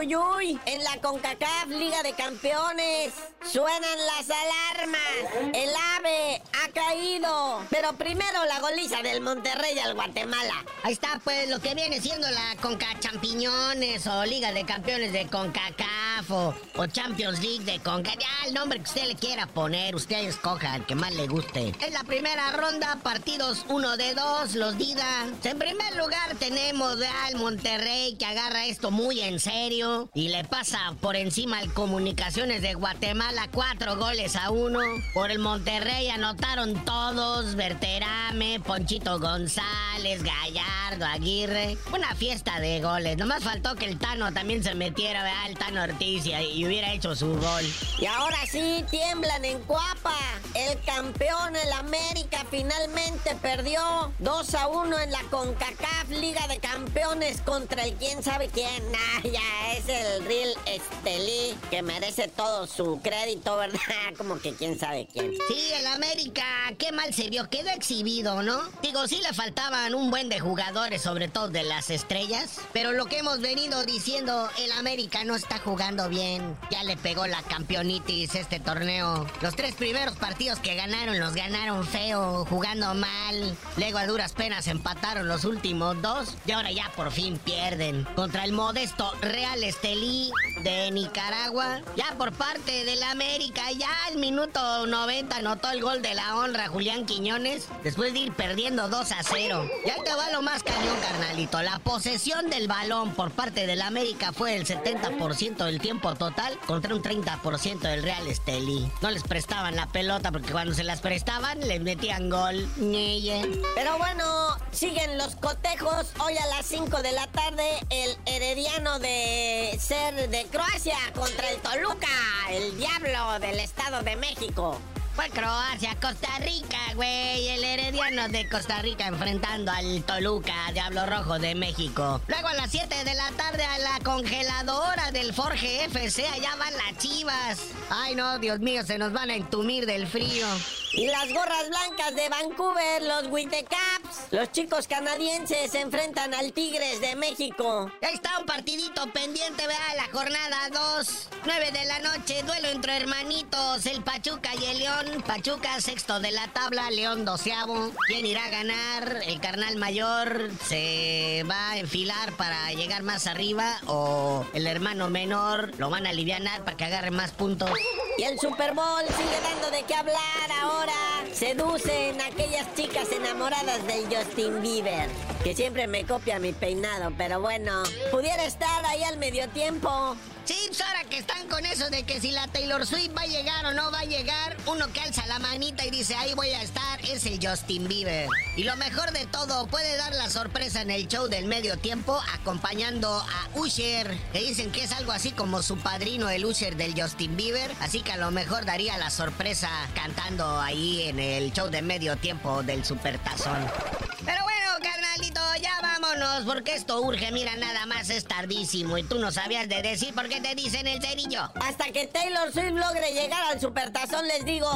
En la CONCACAF Liga de Campeones suenan las alarmas. El ave ha caído. Pero primero la goliza del Monterrey al Guatemala. Ahí está, pues, lo que viene siendo la Conca Champiñones o Liga de Campeones de CONCACAF o, Champions League de CONCACAF. Ya, el nombre que usted le quiera poner, usted escoja el que más le guste. Es la primera ronda, partidos uno de dos, los Dida. En primer lugar tenemos al Monterrey que agarra esto muy en serio y le pasa por encima al Comunicaciones de Guatemala cuatro goles a uno. Por el Monterrey anotaron todos, Berterame, Ponchito González, Gallardo, Aguirre. Una fiesta de goles. Nomás faltó que el Tano también se metiera, ¿verdad? El Tano Ortiz y, y hubiera hecho su gol. Y ahora sí, tiemblan en Cuapa. El campeón, el América, finalmente perdió 2 a 1 en la CONCACAF Liga de Campeones contra el quién sabe quién. Ah, ya es el Real Estelí que merece todo su crédito, ¿verdad? Como que quién sabe quién. Sí, el América, qué mal se vio, quedó exhibido, ¿no? Digo, sí le faltaban un buen de jugadores, sobre todo de las estrellas, pero lo que hemos venido diciendo, el América no está jugando bien, ya le pegó la campeonitis este torneo. Los tres primeros partidos que ganaron los ganaron feo, jugando mal, luego a duras penas empataron los últimos dos y ahora ya por fin pierden contra el modesto Real Estelí de Nicaragua. Ya por parte del América, ya al minuto 90 anotó el gol de la honra Julián Quiñones después de ir perdiendo 2 a 0. Ya te va lo más cañón, carnalito. La posesión del balón por parte del América fue el 70% del tiempo total contra un 30% del Real Estelí. No les prestaban la pelota porque cuando se las prestaban les metían gol. Pero bueno, siguen los cotejos. Hoy a las 5 de la tarde, el herediano de ser de Croacia contra el Toluca, el diablo del Estado de México. Fue Croacia, Costa Rica, güey. El herediano de Costa Rica enfrentando al Toluca, Diablo Rojo de México. Luego a las 7 de la tarde a la congeladora del Forge FC, allá van las chivas. Ay no, Dios mío, se nos van a entumir del frío. Y las gorras blancas de Vancouver, los Whitecaps. Los chicos canadienses se enfrentan al Tigres de México. Ahí está un partidito pendiente, vea, la jornada 2. 9 de la noche, duelo entre hermanitos, el Pachuca y el León. Pachuca, sexto de la tabla, León doceavo. ¿Quién irá a ganar? ¿El carnal mayor se va a enfilar para llegar más arriba? ¿O el hermano menor lo van a aliviar para que agarre más puntos? Y el Super Bowl sigue dando de qué hablar ahora. Seducen a aquellas chicas enamoradas del Justin Bieber. Que siempre me copia mi peinado, pero bueno. Pudiera estar ahí al medio tiempo. Pues ahora que están con eso de que si la Taylor Swift va a llegar o no va a llegar, uno que alza la manita y dice ahí voy a estar, es el Justin Bieber. Y lo mejor de todo, puede dar la sorpresa en el show del medio tiempo acompañando a Usher, que dicen que es algo así como su padrino, el Usher del Justin Bieber. Así que a lo mejor daría la sorpresa cantando ahí en el show de medio tiempo del Supertazón. Vámonos, porque esto urge, mira, nada más es tardísimo y tú no sabías de decir por qué te dicen el cerillo. Hasta que Taylor Swift logre llegar al Supertazón, les digo.